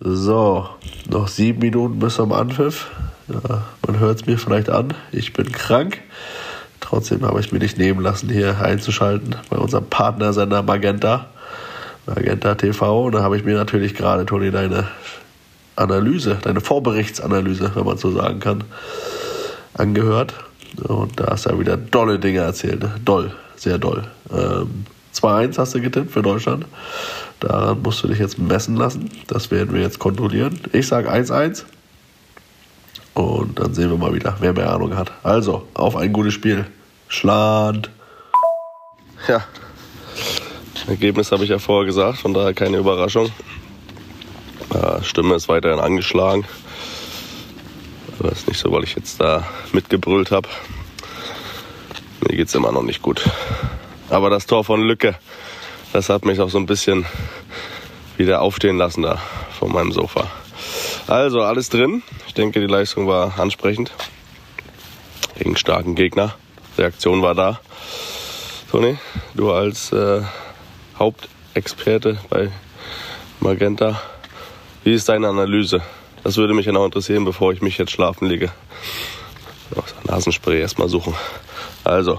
So, noch sieben Minuten bis zum Anpfiff. Ja, man hört es mir vielleicht an. Ich bin krank. Trotzdem habe ich mir nicht nehmen lassen, hier einzuschalten bei unserem Partnersender Magenta. Magenta TV. Und da habe ich mir natürlich gerade, Toni, deine Analyse, deine Vorberichtsanalyse, wenn man so sagen kann, angehört. Und da hast du ja wieder dolle Dinge erzählt. Ne? Doll, sehr doll. Ähm, 2-1 hast du getippt für Deutschland. Daran musst du dich jetzt messen lassen. Das werden wir jetzt kontrollieren. Ich sage 1-1. Und dann sehen wir mal wieder, wer mehr Ahnung hat. Also, auf ein gutes Spiel. Schland. Ja. Ergebnis habe ich ja vorher gesagt, von daher keine Überraschung. Stimme ist weiterhin angeschlagen. Aber ist nicht so, weil ich jetzt da mitgebrüllt habe. Mir geht es immer noch nicht gut. Aber das Tor von Lücke, das hat mich auch so ein bisschen wieder aufstehen lassen da von meinem Sofa. Also alles drin. Ich denke, die Leistung war ansprechend. Gegen starken Gegner. Reaktion war da. Toni, du als äh, Hauptexperte bei Magenta, wie ist deine Analyse? Das würde mich genau interessieren, bevor ich mich jetzt schlafen lege. Nasenspray erstmal suchen. Also,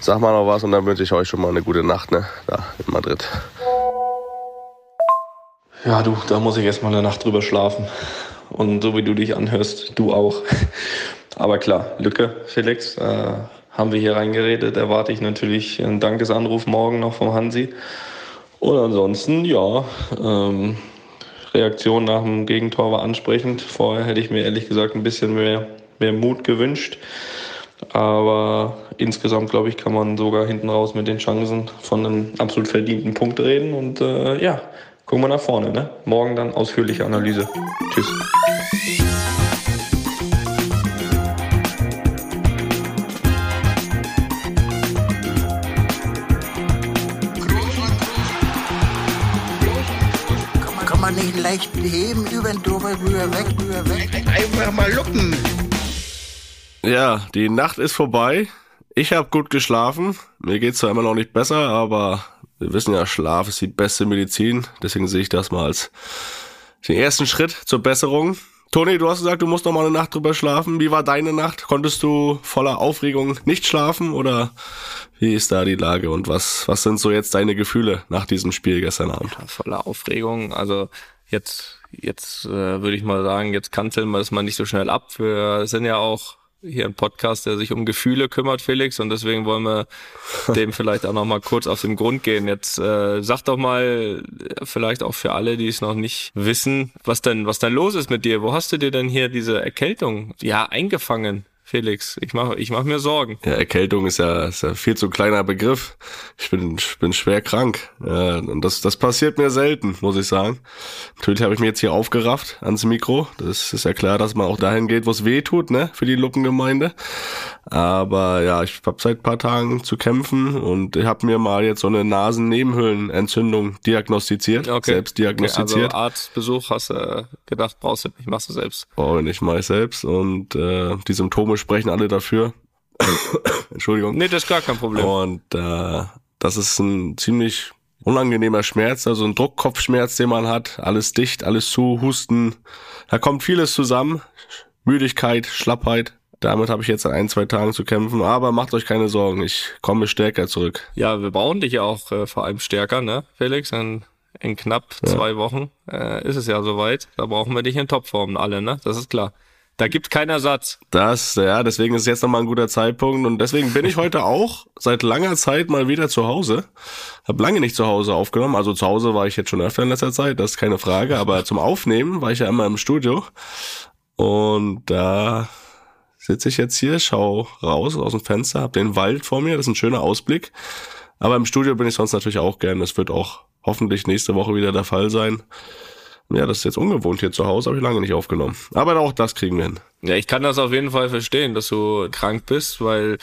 sag mal noch was und dann wünsche ich euch schon mal eine gute Nacht, ne? Da in Madrid. Ja, du, da muss ich erstmal eine Nacht drüber schlafen. Und so wie du dich anhörst, du auch. Aber klar, Lücke, Felix, äh, haben wir hier reingeredet. Erwarte ich natürlich einen Dankesanruf morgen noch vom Hansi. Und ansonsten, ja, ähm, Reaktion nach dem Gegentor war ansprechend. Vorher hätte ich mir ehrlich gesagt ein bisschen mehr, mehr Mut gewünscht. Aber insgesamt, glaube ich, kann man sogar hinten raus mit den Chancen von einem absolut verdienten Punkt reden. Und äh, ja, gucken wir nach vorne. Ne? Morgen dann ausführliche Analyse. Tschüss. Kann man nicht leicht heben, über den drüber, rüber, weg, rüber, weg. Einfach mal lucken. Ja, die Nacht ist vorbei. Ich habe gut geschlafen. Mir geht's zwar immer noch nicht besser, aber wir wissen ja, Schlaf ist die beste Medizin. Deswegen sehe ich das mal als den ersten Schritt zur Besserung. Toni, du hast gesagt, du musst noch mal eine Nacht drüber schlafen. Wie war deine Nacht? Konntest du voller Aufregung nicht schlafen oder wie ist da die Lage und was, was sind so jetzt deine Gefühle nach diesem Spiel gestern Abend? Ja, voller Aufregung. Also jetzt, jetzt äh, würde ich mal sagen, jetzt kanzeln wir das mal nicht so schnell ab. Wir sind ja auch hier ein Podcast, der sich um Gefühle kümmert, Felix, und deswegen wollen wir dem vielleicht auch noch mal kurz auf den Grund gehen. Jetzt äh, sag doch mal, vielleicht auch für alle, die es noch nicht wissen, was denn, was denn los ist mit dir? Wo hast du dir denn hier diese Erkältung ja eingefangen? Felix, ich mache ich mach mir Sorgen. Ja, Erkältung ist ja, ist ja viel zu kleiner Begriff. Ich bin, ich bin schwer krank. Ja, und das, das passiert mir selten, muss ich sagen. Natürlich habe ich mich jetzt hier aufgerafft ans Mikro. Das ist ja klar, dass man auch dahin geht, wo es weh tut, ne, für die Luppengemeinde. Aber ja, ich habe seit paar Tagen zu kämpfen und ich habe mir mal jetzt so eine Nasennebenhöhlenentzündung diagnostiziert, Okay. selbst diagnostiziert. Okay, also Arztbesuch hast du gedacht, brauchst du nicht, machst du selbst. Brauche ich nicht mal ich selbst und äh, die Symptome sprechen alle dafür. Entschuldigung. Nee, das ist gar kein Problem. Und äh, das ist ein ziemlich unangenehmer Schmerz, also ein Druckkopfschmerz, den man hat. Alles dicht, alles zu, Husten. Da kommt vieles zusammen. Müdigkeit, Schlappheit. Damit habe ich jetzt in ein, zwei Tagen zu kämpfen. Aber macht euch keine Sorgen, ich komme stärker zurück. Ja, wir brauchen dich ja auch äh, vor allem stärker, ne, Felix? In, in knapp zwei Wochen äh, ist es ja soweit. Da brauchen wir dich in Topform alle, ne? Das ist klar. Da gibt keinen Ersatz. Das, ja, deswegen ist jetzt nochmal ein guter Zeitpunkt. Und deswegen bin ich heute auch seit langer Zeit mal wieder zu Hause. Hab lange nicht zu Hause aufgenommen, also zu Hause war ich jetzt schon öfter in letzter Zeit, das ist keine Frage, aber zum Aufnehmen war ich ja immer im Studio. Und da sitze ich jetzt hier, schau raus aus dem Fenster, hab den Wald vor mir, das ist ein schöner Ausblick, aber im Studio bin ich sonst natürlich auch gern, das wird auch hoffentlich nächste Woche wieder der Fall sein. Ja, das ist jetzt ungewohnt hier zu Hause, habe ich lange nicht aufgenommen. Aber auch das kriegen wir hin. Ja, ich kann das auf jeden Fall verstehen, dass du krank bist, weil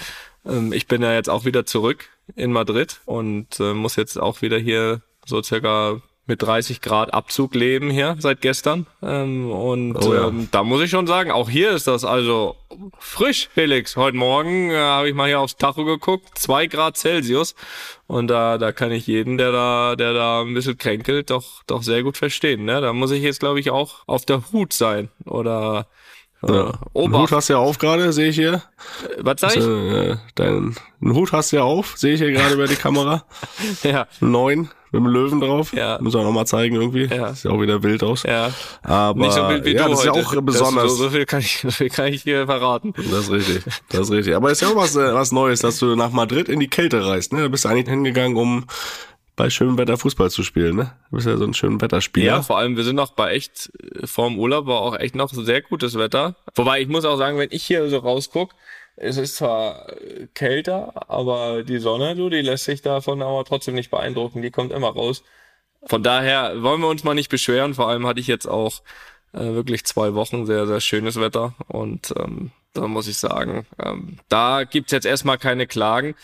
ähm, ich bin ja jetzt auch wieder zurück in Madrid und äh, muss jetzt auch wieder hier so circa mit 30 Grad Abzug leben hier seit gestern. Ähm, und oh ja. ähm, da muss ich schon sagen, auch hier ist das also frisch, Felix. Heute Morgen äh, habe ich mal hier aufs Tacho geguckt, zwei Grad Celsius. Und da, da kann ich jeden, der da, der da ein bisschen kränkelt, doch, doch sehr gut verstehen. Ne? Da muss ich jetzt, glaube ich, auch auf der Hut sein. Oder ja. Ober. Hut hast du ja auf gerade, sehe ich hier. Was sag ich? Äh, deinen Hut hast du ja auf, sehe ich hier gerade über die Kamera. ja. Neun mit dem Löwen drauf. Ja. Muss man noch mal zeigen irgendwie. Ja. Sieht auch wieder wild aus. Ja. Aber Nicht so wild wie ja, das heute. ist ja auch besonders. so, so viel kann ich, so viel kann ich hier verraten. Das ist richtig. Das ist richtig. Aber ist ja auch was, äh, was Neues, dass du nach Madrid in die Kälte reist. Ne? Da bist du eigentlich hingegangen, um bei schönem Wetter Fußball zu spielen, ne? Du bist ja so ein schöner Wetterspieler. Ja, vor allem, wir sind noch bei echt, vorm Urlaub war auch echt noch sehr gutes Wetter. Wobei ich muss auch sagen, wenn ich hier so rausguck, es ist zwar kälter, aber die Sonne, du, die lässt sich davon aber trotzdem nicht beeindrucken. Die kommt immer raus. Von daher wollen wir uns mal nicht beschweren. Vor allem hatte ich jetzt auch äh, wirklich zwei Wochen sehr, sehr schönes Wetter. Und ähm, da muss ich sagen, ähm, da gibt's jetzt erstmal keine Klagen.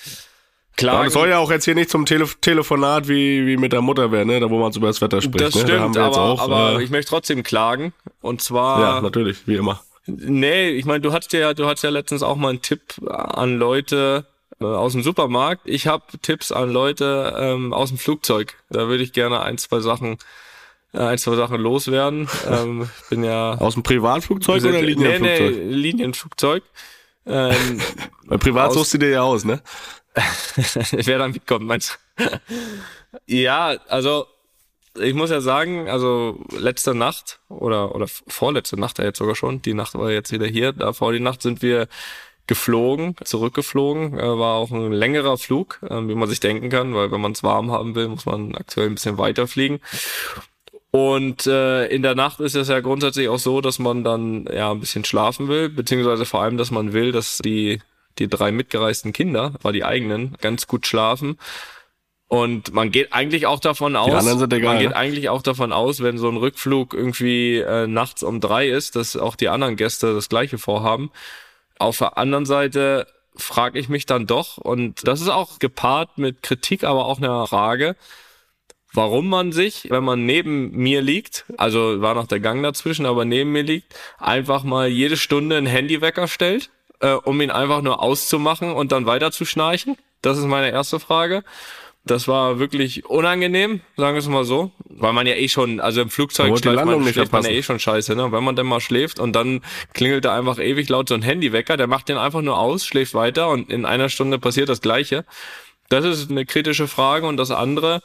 Klar. Das soll ja auch jetzt hier nicht zum Tele Telefonat wie, wie mit der Mutter werden, ne? da wo man so über das Wetter spricht. Das ne? stimmt, da aber, auch, aber äh, ich möchte trotzdem klagen. Und zwar. Ja, natürlich, wie immer. Nee, ich meine, du hattest ja, du hattest ja letztens auch mal einen Tipp an Leute äh, aus dem Supermarkt. Ich habe Tipps an Leute ähm, aus dem Flugzeug. Da würde ich gerne ein, zwei Sachen äh, ein, zwei Sachen loswerden. ähm, ich bin ja. Aus dem Privatflugzeug oder Linienflugzeug? Nee, nee, Linienflugzeug. Ähm, Bei Privat suchst du dir ja aus, ne? Wer dann mitkommt, meinst ja, also ich muss ja sagen, also letzte Nacht oder oder vorletzte Nacht ja jetzt sogar schon, die Nacht war jetzt wieder hier, da vor die Nacht sind wir geflogen, zurückgeflogen, äh, war auch ein längerer Flug, äh, wie man sich denken kann, weil wenn man es warm haben will, muss man aktuell ein bisschen weiter fliegen. Und äh, in der Nacht ist es ja grundsätzlich auch so, dass man dann ja ein bisschen schlafen will, beziehungsweise vor allem, dass man will, dass die die drei mitgereisten Kinder, war die eigenen, ganz gut schlafen. Und man geht eigentlich auch davon aus, egal, man geht ne? eigentlich auch davon aus, wenn so ein Rückflug irgendwie äh, nachts um drei ist, dass auch die anderen Gäste das gleiche vorhaben. Auf der anderen Seite frage ich mich dann doch, und das ist auch gepaart mit Kritik, aber auch einer Frage, warum man sich, wenn man neben mir liegt, also war noch der Gang dazwischen, aber neben mir liegt, einfach mal jede Stunde ein Handywecker stellt äh, um ihn einfach nur auszumachen und dann weiter zu schnarchen? Das ist meine erste Frage. Das war wirklich unangenehm, sagen wir es mal so, weil man ja eh schon, also im Flugzeug schläft man, schläft man ja eh schon scheiße, ne? Wenn man dann mal schläft und dann klingelt da einfach ewig laut so ein Handywecker, der macht den einfach nur aus, schläft weiter und in einer Stunde passiert das Gleiche. Das ist eine kritische Frage und das andere,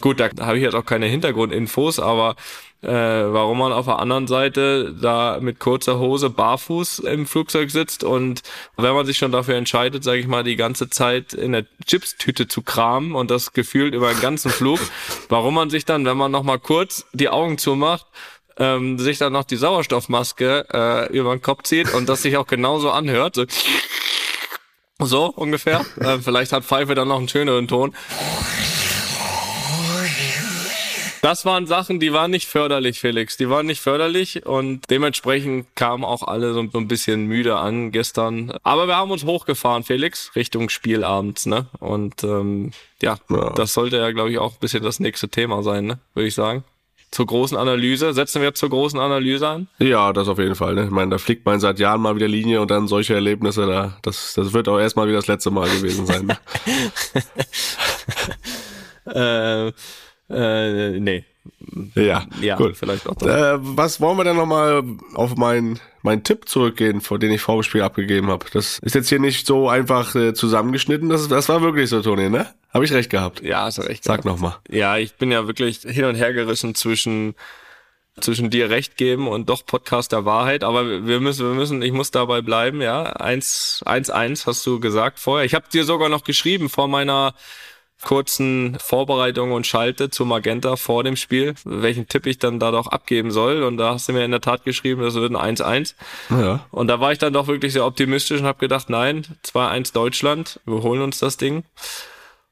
gut, da habe ich jetzt auch keine Hintergrundinfos, aber äh, warum man auf der anderen Seite da mit kurzer Hose barfuß im Flugzeug sitzt und wenn man sich schon dafür entscheidet, sage ich mal, die ganze Zeit in der Chipstüte zu kramen und das gefühlt über den ganzen Flug, warum man sich dann, wenn man noch mal kurz die Augen zumacht, ähm, sich dann noch die Sauerstoffmaske äh, über den Kopf zieht und das sich auch genauso anhört, so, so ungefähr. Äh, vielleicht hat Pfeife dann noch einen schöneren Ton. Das waren Sachen, die waren nicht förderlich, Felix. Die waren nicht förderlich und dementsprechend kamen auch alle so ein bisschen müde an gestern. Aber wir haben uns hochgefahren, Felix, Richtung Spielabends, ne? Und ähm, ja, ja. das sollte ja, glaube ich, auch ein bisschen das nächste Thema sein, ne? Würde ich sagen. Zur großen Analyse. Setzen wir zur großen Analyse an? Ja, das auf jeden Fall. Ne? Ich meine, da fliegt man seit Jahren mal wieder Linie und dann solche Erlebnisse da. Das, das wird auch erstmal wieder das letzte Mal gewesen sein. Ne? äh, äh, nee. Ja, ja gut. vielleicht auch. Äh, was wollen wir denn nochmal auf meinen mein Tipp zurückgehen, vor den ich vor dem Spiel abgegeben habe? Das ist jetzt hier nicht so einfach äh, zusammengeschnitten. Das, das war wirklich so, Toni, ne? Habe ich recht gehabt? Ja, hast du recht. Sag nochmal. Ja, ich bin ja wirklich hin und her gerissen zwischen zwischen dir recht geben und doch Podcast der Wahrheit, aber wir müssen, wir müssen, ich muss dabei bleiben, ja. Eins, eins, eins hast du gesagt vorher. Ich habe dir sogar noch geschrieben vor meiner kurzen Vorbereitung und Schalte zu Magenta vor dem Spiel, welchen Tipp ich dann da doch abgeben soll. Und da hast du mir in der Tat geschrieben, das wird ein 1-1. Ja. Und da war ich dann doch wirklich sehr optimistisch und habe gedacht, nein, 2-1 Deutschland, wir holen uns das Ding.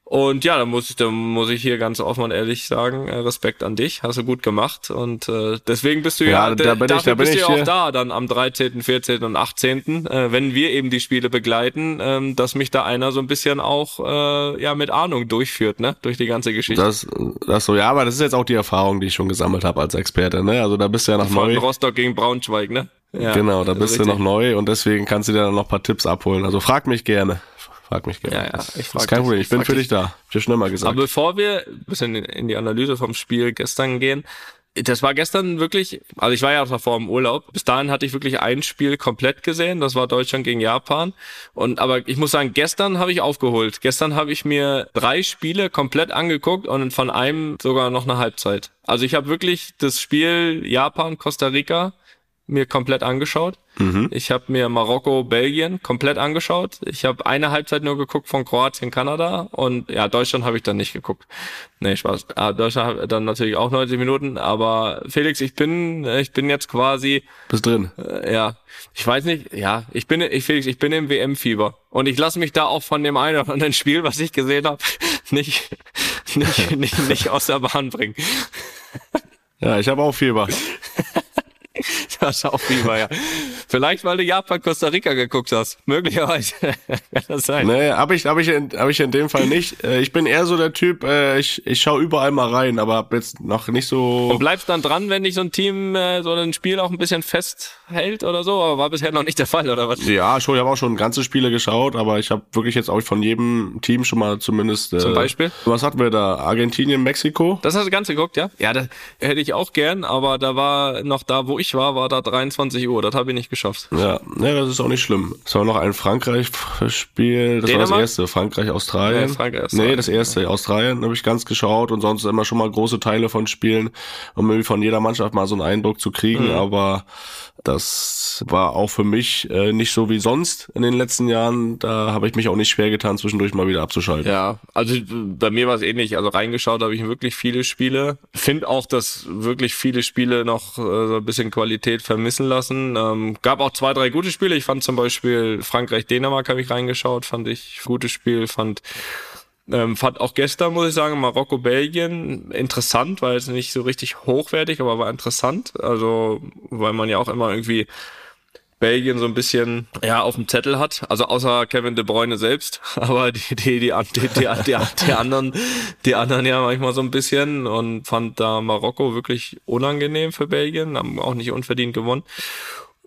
Und ja, da muss ich, da muss ich hier ganz offen und ehrlich sagen, äh, Respekt an dich, hast du gut gemacht und äh, deswegen bist du ja, ja da bin ich, da bist du ja auch da dann am 13., 14. und 18., äh, wenn wir eben die Spiele begleiten, äh, dass mich da einer so ein bisschen auch äh, ja mit Ahnung durchführt, ne, durch die ganze Geschichte. Das, das so, ja, aber das ist jetzt auch die Erfahrung, die ich schon gesammelt habe als Experte, ne? Also da bist du ja noch neu. Rostock gegen Braunschweig, ne? Ja, genau, da bist richtig. du noch neu und deswegen kannst du dir dann noch ein paar Tipps abholen. Also frag mich gerne. Frag mich gerne. Ja, ja, ich frag das ist kein Problem, ich bin für dich da. Ich habe schon immer gesagt. Aber bevor wir ein bisschen in die Analyse vom Spiel gestern gehen, das war gestern wirklich, also ich war ja auch davor im Urlaub. Bis dahin hatte ich wirklich ein Spiel komplett gesehen. Das war Deutschland gegen Japan. Und aber ich muss sagen, gestern habe ich aufgeholt. Gestern habe ich mir drei Spiele komplett angeguckt und von einem sogar noch eine Halbzeit. Also ich habe wirklich das Spiel Japan Costa Rica mir komplett angeschaut. Mhm. Ich habe mir Marokko, Belgien komplett angeschaut. Ich habe eine Halbzeit nur geguckt von Kroatien, Kanada und ja, Deutschland habe ich dann nicht geguckt. Nee, Spaß. Ah, Deutschland hat dann natürlich auch 90 Minuten, aber Felix, ich bin ich bin jetzt quasi Bist drin. Äh, ja, ich weiß nicht, ja, ich bin ich Felix, ich bin im WM-Fieber und ich lasse mich da auch von dem einen oder anderen Spiel, was ich gesehen habe, nicht nicht, nicht nicht aus der Bahn bringen. Ja, ich habe auch Fieber. das Schauspieler, ja. Vielleicht, weil du Japan, Costa Rica geguckt hast. Möglicherweise. Kann das sein? Nee, hab ich, hab ich, in, hab ich in dem Fall nicht. Äh, ich bin eher so der Typ, äh, ich, ich schau überall mal rein, aber hab jetzt noch nicht so. Und bleibst dann dran, wenn dich so ein Team äh, so ein Spiel auch ein bisschen festhält oder so, aber war bisher noch nicht der Fall, oder was? Ja, schon, ich habe auch schon ganze Spiele geschaut, aber ich habe wirklich jetzt auch von jedem Team schon mal zumindest. Zum Beispiel? Was hatten wir da? Argentinien, Mexiko? Das hast du ganz geguckt, ja? Ja, das hätte ich auch gern, aber da war noch da, wo ich war, war da 23 Uhr. Das habe ich nicht geschafft. Ja, ja, das ist auch nicht schlimm. Es war noch ein Frankreich-Spiel. Das Dänemark? war das erste. Frankreich-Australien. Nee, Frankreich, Australien. Nee, das erste. Ja. Australien habe ich ganz geschaut und sonst immer schon mal große Teile von Spielen, um irgendwie von jeder Mannschaft mal so einen Eindruck zu kriegen. Mhm. Aber das war auch für mich äh, nicht so wie sonst in den letzten Jahren. Da habe ich mich auch nicht schwer getan, zwischendurch mal wieder abzuschalten. Ja, also bei mir war es ähnlich. Also reingeschaut habe ich wirklich viele Spiele. Finde auch, dass wirklich viele Spiele noch äh, so ein bisschen Qualität vermissen lassen. Ähm, gab auch zwei, drei gute Spiele. Ich fand zum Beispiel Frankreich-Dänemark habe ich reingeschaut, fand ich gutes Spiel, fand ähm, fand auch gestern, muss ich sagen, Marokko-Belgien interessant, weil es nicht so richtig hochwertig, aber war interessant. Also, weil man ja auch immer irgendwie Belgien so ein bisschen ja auf dem Zettel hat, also außer Kevin De Bruyne selbst, aber die die die die, die, die, die anderen die anderen ja manchmal so ein bisschen und fand da Marokko wirklich unangenehm für Belgien, haben auch nicht unverdient gewonnen.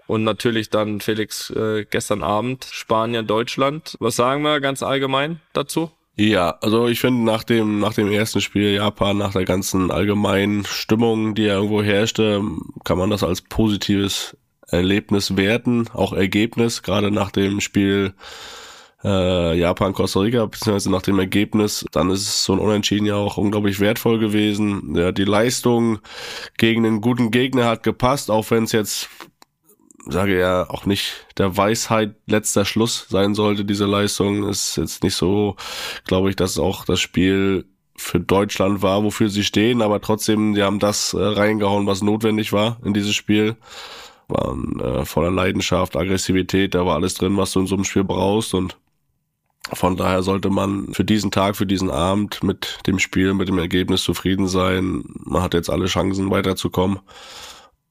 Und natürlich dann Felix äh, gestern Abend Spanien Deutschland. Was sagen wir ganz allgemein dazu? Ja, also ich finde nach dem, nach dem ersten Spiel Japan, nach der ganzen allgemeinen Stimmung, die ja irgendwo herrschte, kann man das als positives Erlebnis werten, auch Ergebnis, gerade nach dem Spiel äh, Japan, Costa Rica, beziehungsweise nach dem Ergebnis, dann ist so ein Unentschieden ja auch unglaublich wertvoll gewesen. Ja, die Leistung gegen einen guten Gegner hat gepasst, auch wenn es jetzt sage ja auch nicht der Weisheit letzter Schluss sein sollte, diese Leistung. Ist jetzt nicht so, glaube ich, dass auch das Spiel für Deutschland war, wofür sie stehen, aber trotzdem, die haben das äh, reingehauen, was notwendig war in dieses Spiel. Waren äh, voller Leidenschaft, Aggressivität, da war alles drin, was du in so einem Spiel brauchst und von daher sollte man für diesen Tag, für diesen Abend mit dem Spiel, mit dem Ergebnis zufrieden sein. Man hat jetzt alle Chancen weiterzukommen.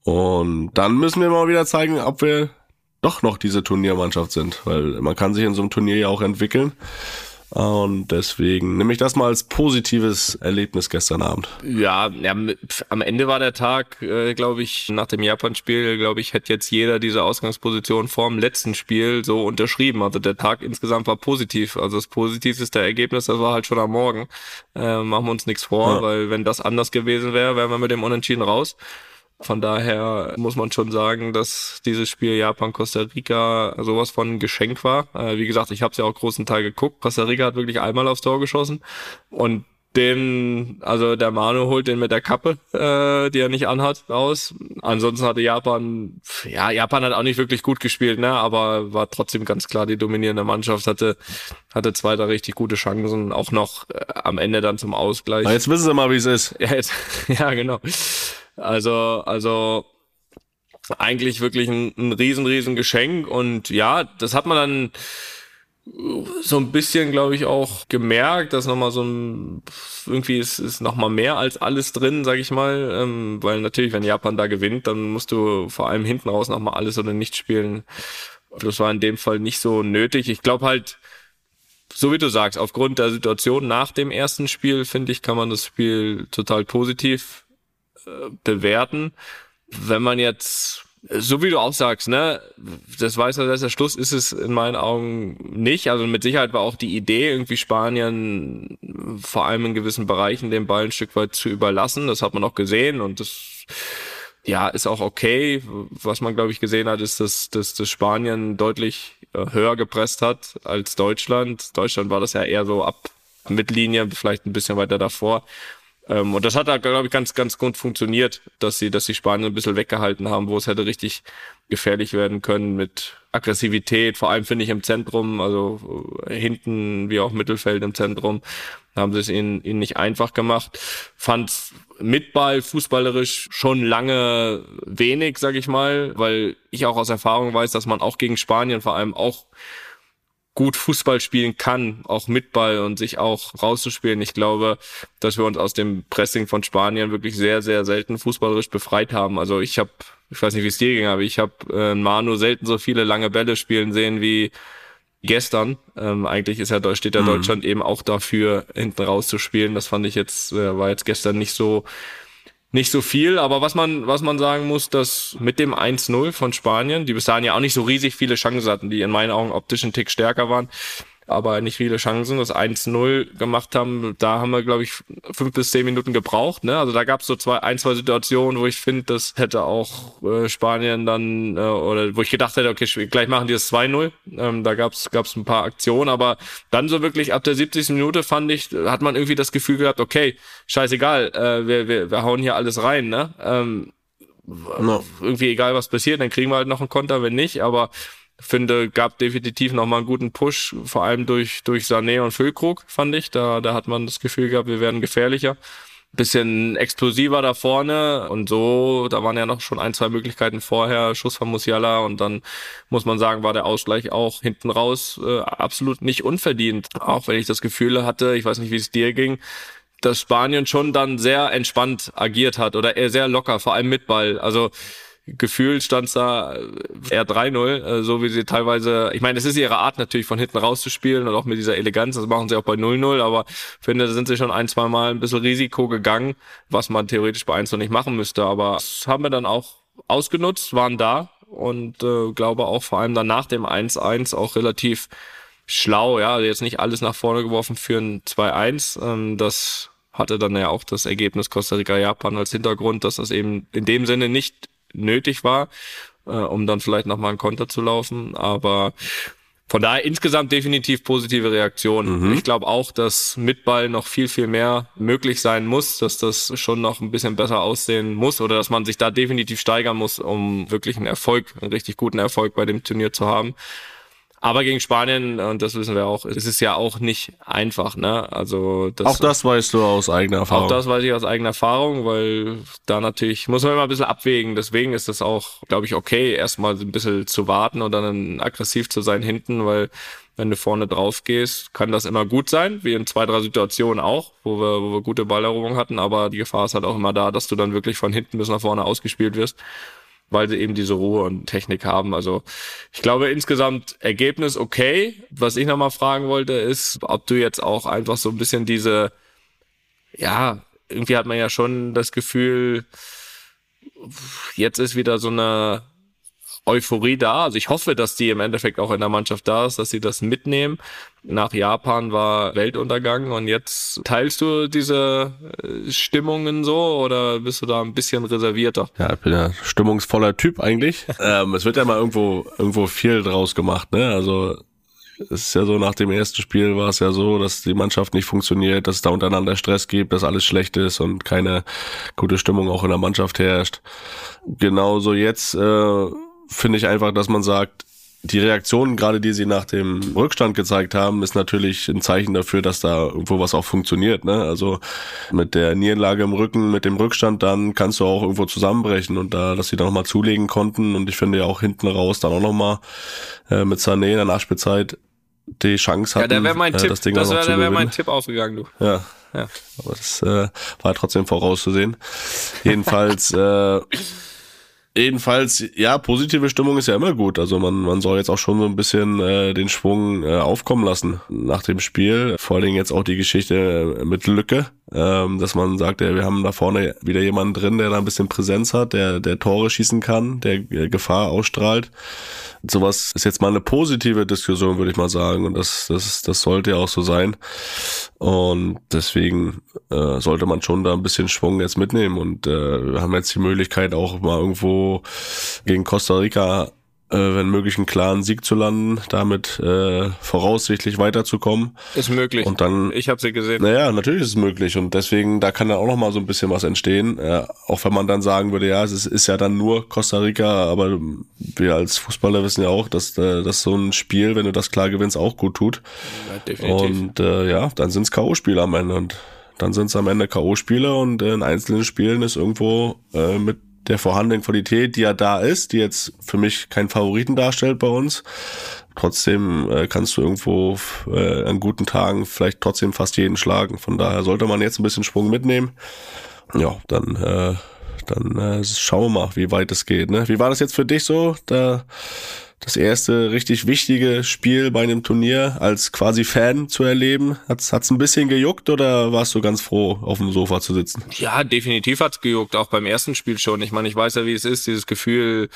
Und dann müssen wir mal wieder zeigen, ob wir doch noch diese Turniermannschaft sind, weil man kann sich in so einem Turnier ja auch entwickeln. Und deswegen nehme ich das mal als positives Erlebnis gestern Abend. Ja, ja am Ende war der Tag, äh, glaube ich, nach dem Japan-Spiel, glaube ich, hätte jetzt jeder diese Ausgangsposition vorm letzten Spiel so unterschrieben. Also der Tag insgesamt war positiv. Also das Positivste Ergebnis, das war halt schon am Morgen. Äh, machen wir uns nichts vor, ja. weil wenn das anders gewesen wäre, wären wir mit dem Unentschieden raus. Von daher muss man schon sagen, dass dieses Spiel Japan-Costa Rica sowas von ein Geschenk war. Äh, wie gesagt, ich habe es ja auch großen Teil geguckt. Costa Rica hat wirklich einmal aufs Tor geschossen und den, also der Manu holt den mit der Kappe, äh, die er nicht anhat, aus. Ansonsten hatte Japan, ja, Japan hat auch nicht wirklich gut gespielt, ne, aber war trotzdem ganz klar die dominierende Mannschaft, hatte, hatte zwei da richtig gute Chancen, auch noch äh, am Ende dann zum Ausgleich. Na, jetzt wissen Sie mal, wie es ist. Ja, jetzt, ja, genau. Also, also eigentlich wirklich ein, ein riesen, riesen Geschenk. Und ja, das hat man dann so ein bisschen, glaube ich, auch gemerkt, dass nochmal so ein, irgendwie ist, ist nochmal mehr als alles drin, sag ich mal, ähm, weil natürlich, wenn Japan da gewinnt, dann musst du vor allem hinten raus nochmal alles oder nicht spielen. Das war in dem Fall nicht so nötig. Ich glaube halt, so wie du sagst, aufgrund der Situation nach dem ersten Spiel, finde ich, kann man das Spiel total positiv äh, bewerten. Wenn man jetzt so wie du auch sagst, ne, das weiß er, der Schluss ist es in meinen Augen nicht. Also mit Sicherheit war auch die Idee, irgendwie Spanien vor allem in gewissen Bereichen den Ball ein Stück weit zu überlassen. Das hat man auch gesehen und das ja ist auch okay. Was man glaube ich gesehen hat, ist, dass, dass, dass Spanien deutlich äh, höher gepresst hat als Deutschland. Deutschland war das ja eher so ab Mittellinie, vielleicht ein bisschen weiter davor. Ähm, und das hat da, glaube ich, ganz, ganz gut funktioniert, dass sie, dass sie Spanien ein bisschen weggehalten haben, wo es hätte richtig gefährlich werden können mit Aggressivität, vor allem finde ich im Zentrum, also äh, hinten wie auch Mittelfeld im Zentrum, haben sie es ihnen, ihnen nicht einfach gemacht. Fand mit Ball fußballerisch schon lange wenig, sag ich mal, weil ich auch aus Erfahrung weiß, dass man auch gegen Spanien vor allem auch gut Fußball spielen kann, auch mit Ball und sich auch rauszuspielen. Ich glaube, dass wir uns aus dem Pressing von Spanien wirklich sehr, sehr selten fußballerisch befreit haben. Also ich habe, ich weiß nicht, wie es dir ging, aber ich habe äh, Manu selten so viele lange Bälle spielen sehen wie gestern. Ähm, eigentlich ist ja steht ja mhm. Deutschland eben auch dafür, hinten rauszuspielen. Das fand ich jetzt, äh, war jetzt gestern nicht so nicht so viel, aber was man, was man sagen muss, dass mit dem 1-0 von Spanien, die bis dahin ja auch nicht so riesig viele Chancen hatten, die in meinen Augen optisch einen Tick stärker waren, aber nicht viele Chancen, das 1-0 gemacht haben, da haben wir, glaube ich, fünf bis zehn Minuten gebraucht. Ne? Also da gab es so zwei, ein, zwei Situationen, wo ich finde, das hätte auch äh, Spanien dann, äh, oder wo ich gedacht hätte, okay, gleich machen die das 2-0. Ähm, da gab es ein paar Aktionen, aber dann so wirklich ab der 70. Minute fand ich, hat man irgendwie das Gefühl gehabt, okay, scheißegal, äh, wir, wir, wir hauen hier alles rein. Ne? Ähm, no. Irgendwie egal, was passiert, dann kriegen wir halt noch einen Konter, wenn nicht, aber finde, gab definitiv nochmal einen guten Push, vor allem durch, durch Sané und Füllkrug, fand ich. Da, da hat man das Gefühl gehabt, wir werden gefährlicher. Bisschen explosiver da vorne und so, da waren ja noch schon ein, zwei Möglichkeiten vorher, Schuss von Musiala und dann muss man sagen, war der Ausgleich auch hinten raus äh, absolut nicht unverdient. Auch wenn ich das Gefühl hatte, ich weiß nicht, wie es dir ging, dass Spanien schon dann sehr entspannt agiert hat oder eher sehr locker, vor allem mit Ball. Also gefühlt stand da eher 3-0, äh, so wie sie teilweise, ich meine, es ist ihre Art natürlich von hinten rauszuspielen und auch mit dieser Eleganz, das machen sie auch bei 0-0, aber finde, da sind sie schon ein, zwei Mal ein bisschen Risiko gegangen, was man theoretisch bei 1 noch nicht machen müsste, aber das haben wir dann auch ausgenutzt, waren da und äh, glaube auch vor allem dann nach dem 1-1 auch relativ schlau, ja, also jetzt nicht alles nach vorne geworfen für ein 2-1, ähm, das hatte dann ja auch das Ergebnis Costa Rica-Japan als Hintergrund, dass das eben in dem Sinne nicht nötig war, äh, um dann vielleicht nochmal einen Konter zu laufen. Aber von daher insgesamt definitiv positive Reaktionen. Mhm. Ich glaube auch, dass mit Ball noch viel, viel mehr möglich sein muss, dass das schon noch ein bisschen besser aussehen muss oder dass man sich da definitiv steigern muss, um wirklich einen Erfolg, einen richtig guten Erfolg bei dem Turnier zu haben. Aber gegen Spanien, und das wissen wir auch, ist es ja auch nicht einfach, ne? Also das, Auch das weißt du aus eigener Erfahrung. Auch das weiß ich aus eigener Erfahrung, weil da natürlich muss man immer ein bisschen abwägen. Deswegen ist es auch, glaube ich, okay, erstmal ein bisschen zu warten und dann aggressiv zu sein hinten, weil wenn du vorne drauf gehst, kann das immer gut sein, wie in zwei, drei Situationen auch, wo wir, wo wir gute Balleroberung hatten, aber die Gefahr ist halt auch immer da, dass du dann wirklich von hinten bis nach vorne ausgespielt wirst weil sie eben diese Ruhe und Technik haben. Also ich glaube insgesamt Ergebnis okay. Was ich nochmal fragen wollte, ist, ob du jetzt auch einfach so ein bisschen diese, ja, irgendwie hat man ja schon das Gefühl, jetzt ist wieder so eine Euphorie da. Also ich hoffe, dass die im Endeffekt auch in der Mannschaft da ist, dass sie das mitnehmen. Nach Japan war Weltuntergang und jetzt teilst du diese äh, Stimmungen so oder bist du da ein bisschen reservierter? Ja, ich bin ja stimmungsvoller Typ eigentlich. ähm, es wird ja mal irgendwo irgendwo viel draus gemacht, ne? Also es ist ja so, nach dem ersten Spiel war es ja so, dass die Mannschaft nicht funktioniert, dass es da untereinander Stress gibt, dass alles schlecht ist und keine gute Stimmung auch in der Mannschaft herrscht. Genauso jetzt äh, finde ich einfach, dass man sagt, die Reaktionen, gerade die sie nach dem Rückstand gezeigt haben, ist natürlich ein Zeichen dafür, dass da irgendwo was auch funktioniert. Ne? Also mit der Niederlage im Rücken, mit dem Rückstand, dann kannst du auch irgendwo zusammenbrechen und da, dass sie da nochmal zulegen konnten und ich finde ja auch hinten raus dann auch nochmal äh, mit Sané in der Nachspielzeit die Chance hatten, ja, da wäre mein, äh, Tipp, das Ding das wär, da wär mein. Tipp aufgegangen, du. Ja. Ja. Aber das äh, war trotzdem vorauszusehen. Jedenfalls, äh, jedenfalls, ja, positive Stimmung ist ja immer gut. Also man, man soll jetzt auch schon so ein bisschen äh, den Schwung äh, aufkommen lassen nach dem Spiel. Vor allen Dingen jetzt auch die Geschichte äh, mit Lücke, ähm, dass man sagt, ja, wir haben da vorne wieder jemanden drin, der da ein bisschen Präsenz hat, der, der Tore schießen kann, der äh, Gefahr ausstrahlt. Sowas ist jetzt mal eine positive Diskussion, würde ich mal sagen. Und das, das, das sollte ja auch so sein. Und deswegen äh, sollte man schon da ein bisschen Schwung jetzt mitnehmen. Und äh, wir haben jetzt die Möglichkeit, auch mal irgendwo gegen Costa Rica, äh, wenn möglich, einen klaren Sieg zu landen, damit äh, voraussichtlich weiterzukommen. Ist möglich. Und dann ich habe sie gesehen. naja, natürlich ist es möglich und deswegen, da kann dann auch noch mal so ein bisschen was entstehen. Äh, auch wenn man dann sagen würde, ja, es ist, ist ja dann nur Costa Rica, aber wir als Fußballer wissen ja auch, dass, äh, dass so ein Spiel, wenn du das klar gewinnst, auch gut tut. Ja, definitiv. Und äh, ja, dann sind es K.O.-Spiele am Ende und dann sind es am Ende K.O.-Spiele und in einzelnen Spielen ist irgendwo äh, mit der vorhandenen Qualität, die ja da ist, die jetzt für mich keinen Favoriten darstellt bei uns, trotzdem äh, kannst du irgendwo äh, an guten Tagen vielleicht trotzdem fast jeden schlagen. Von daher sollte man jetzt ein bisschen Schwung mitnehmen. Ja, dann äh, dann äh, schauen wir mal, wie weit es geht. Ne? Wie war das jetzt für dich so? Da, das erste richtig wichtige Spiel bei einem Turnier als quasi Fan zu erleben? Hat's hat's ein bisschen gejuckt oder warst du ganz froh, auf dem Sofa zu sitzen? Ja, definitiv hat's gejuckt, auch beim ersten Spiel schon. Ich meine, ich weiß ja, wie es ist, dieses Gefühl,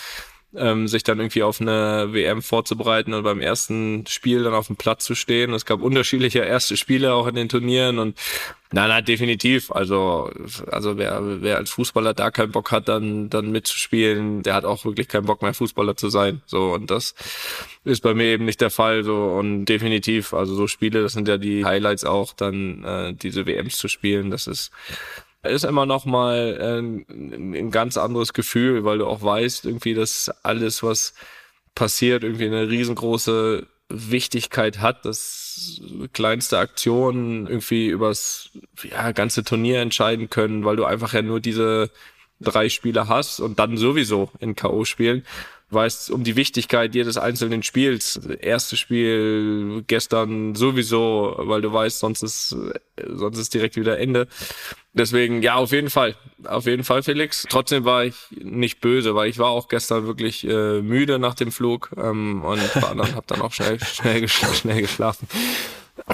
ähm, sich dann irgendwie auf eine WM vorzubereiten und beim ersten Spiel dann auf dem Platz zu stehen. Es gab unterschiedliche erste Spiele auch in den Turnieren und Nein, nein, definitiv. Also, also wer, wer als Fußballer da keinen Bock hat, dann, dann mitzuspielen, der hat auch wirklich keinen Bock mehr Fußballer zu sein. So, und das ist bei mir eben nicht der Fall. So, und definitiv, also so Spiele, das sind ja die Highlights auch, dann äh, diese WMs zu spielen, das ist, ist immer noch mal äh, ein ganz anderes Gefühl, weil du auch weißt, irgendwie, dass alles, was passiert, irgendwie eine riesengroße Wichtigkeit hat, dass kleinste Aktionen irgendwie übers ja, ganze Turnier entscheiden können, weil du einfach ja nur diese drei Spiele hast und dann sowieso in K.O. spielen. Weißt um die Wichtigkeit jedes einzelnen Spiels. Erstes Spiel gestern sowieso, weil du weißt, sonst ist, sonst ist direkt wieder Ende. Deswegen, ja, auf jeden Fall. Auf jeden Fall, Felix. Trotzdem war ich nicht böse, weil ich war auch gestern wirklich äh, müde nach dem Flug ähm, und war dann, hab dann auch schnell, schnell, geschl schnell geschlafen.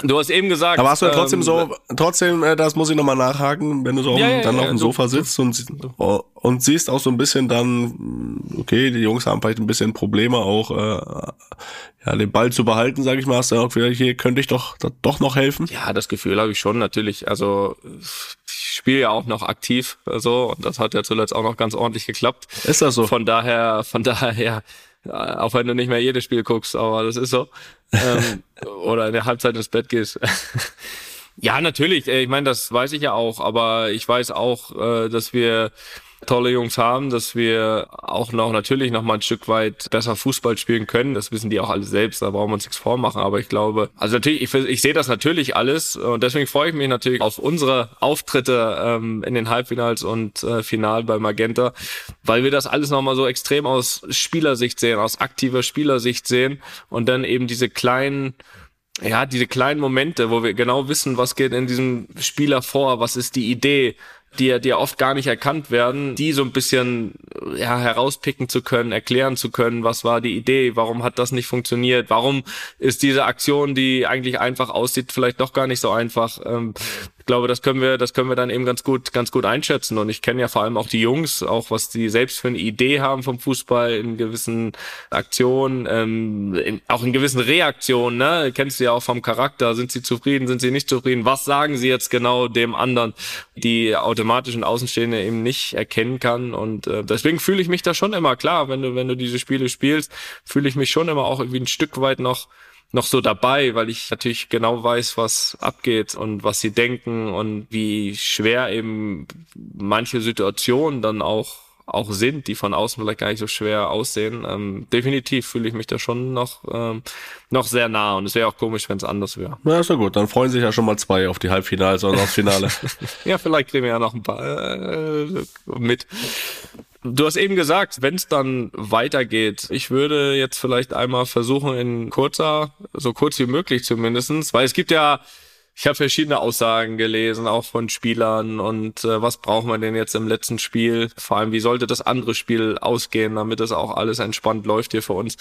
Du hast eben gesagt. Aber hast du ja trotzdem ähm, so, trotzdem, äh, das muss ich nochmal nachhaken, wenn du so Ja, ja, dann ja, auf dem so- Sofa sitzt und, und siehst auch so ein bisschen dann, okay, die Jungs haben vielleicht ein bisschen Probleme auch, äh, ja, den Ball zu behalten, sag ich mal, hast du auch wieder, hier könnte ich doch, doch noch helfen. Ja, das Gefühl habe ich schon natürlich. Also ich spiele ja auch noch aktiv so und das hat ja zuletzt auch noch ganz ordentlich geklappt. Ist das so? Von daher, von daher, ja, auch wenn du nicht mehr jedes Spiel guckst, aber das ist so. ähm, oder in der Halbzeit ins Bett gehst. ja, natürlich. äh, Ich meine, das weiß ich ja auch, aber ich weiß auch, äh, dass wir tolle Jungs haben, dass wir auch noch natürlich noch mal ein Stück weit besser Fußball spielen können. Das wissen die auch alle selbst, da brauchen wir uns nichts vormachen. Aber ich glaube, also natürlich, ich, ich sehe das natürlich alles und deswegen freue ich mich natürlich auf unsere Auftritte ähm, in den Halbfinals und äh, Final bei Magenta, weil wir das alles nochmal so extrem aus Spielersicht sehen, aus aktiver Spielersicht sehen und dann eben diese kleinen ja, diese kleinen Momente, wo wir genau wissen, was geht in diesem Spieler vor, was ist die Idee, die ja, die ja oft gar nicht erkannt werden, die so ein bisschen ja, herauspicken zu können, erklären zu können, was war die Idee, warum hat das nicht funktioniert, warum ist diese Aktion, die eigentlich einfach aussieht, vielleicht doch gar nicht so einfach. Ähm, ich glaube, das können wir, das können wir dann eben ganz gut, ganz gut einschätzen. Und ich kenne ja vor allem auch die Jungs, auch was die selbst für eine Idee haben vom Fußball in gewissen Aktionen, ähm, in, auch in gewissen Reaktionen. Ne? Kennst du ja auch vom Charakter. Sind sie zufrieden? Sind sie nicht zufrieden? Was sagen sie jetzt genau dem anderen, die automatisch ein Außenstehende eben nicht erkennen kann? Und äh, deswegen fühle ich mich da schon immer klar, wenn du, wenn du diese Spiele spielst, fühle ich mich schon immer auch irgendwie ein Stück weit noch noch so dabei, weil ich natürlich genau weiß, was abgeht und was sie denken und wie schwer eben manche Situationen dann auch auch sind, die von außen vielleicht gar nicht so schwer aussehen. Ähm, definitiv fühle ich mich da schon noch ähm, noch sehr nah und es wäre auch komisch, wenn es anders wäre. Na, ist ja gut, dann freuen sich ja schon mal zwei auf die Halbfinals und aufs Finale. Ja, vielleicht kriegen wir ja noch ein paar äh, mit. Du hast eben gesagt, wenn es dann weitergeht, ich würde jetzt vielleicht einmal versuchen, in kurzer, so kurz wie möglich zumindestens, weil es gibt ja ich habe verschiedene Aussagen gelesen, auch von Spielern und äh, was braucht man denn jetzt im letzten Spiel? Vor allem, wie sollte das andere Spiel ausgehen, damit das auch alles entspannt läuft hier für uns?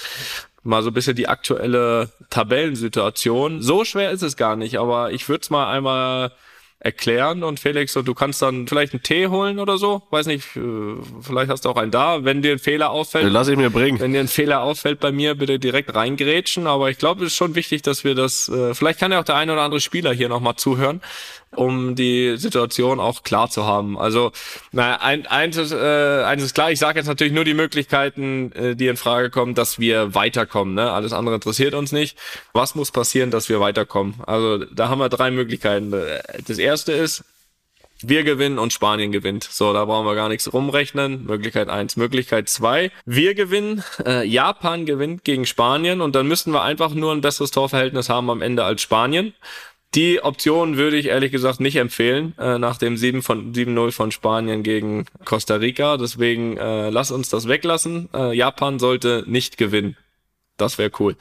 Mal so ein bisschen die aktuelle Tabellensituation. So schwer ist es gar nicht, aber ich würde es mal einmal erklären und Felix, du kannst dann vielleicht einen Tee holen oder so. Weiß nicht, äh, vielleicht hast du auch einen da. Wenn dir ein Fehler auffällt, lass ich mir bringen. Wenn dir ein Fehler auffällt bei mir, bitte direkt reingrätschen. Aber ich glaube, es ist schon wichtig, dass wir das. Äh, vielleicht kann ja auch der eine oder andere Spieler hier nochmal zuhören um die Situation auch klar zu haben. Also, naja, ein, eins, ist, äh, eins ist klar, ich sage jetzt natürlich nur die Möglichkeiten, äh, die in Frage kommen, dass wir weiterkommen. Ne? Alles andere interessiert uns nicht. Was muss passieren, dass wir weiterkommen? Also da haben wir drei Möglichkeiten. Das erste ist, wir gewinnen und Spanien gewinnt. So, da brauchen wir gar nichts rumrechnen. Möglichkeit eins, Möglichkeit zwei. Wir gewinnen, äh, Japan gewinnt gegen Spanien und dann müssten wir einfach nur ein besseres Torverhältnis haben am Ende als Spanien. Die Option würde ich ehrlich gesagt nicht empfehlen, äh, nach dem 7 von 7-0 von Spanien gegen Costa Rica. Deswegen äh, lass uns das weglassen. Äh, Japan sollte nicht gewinnen. Das wäre cool.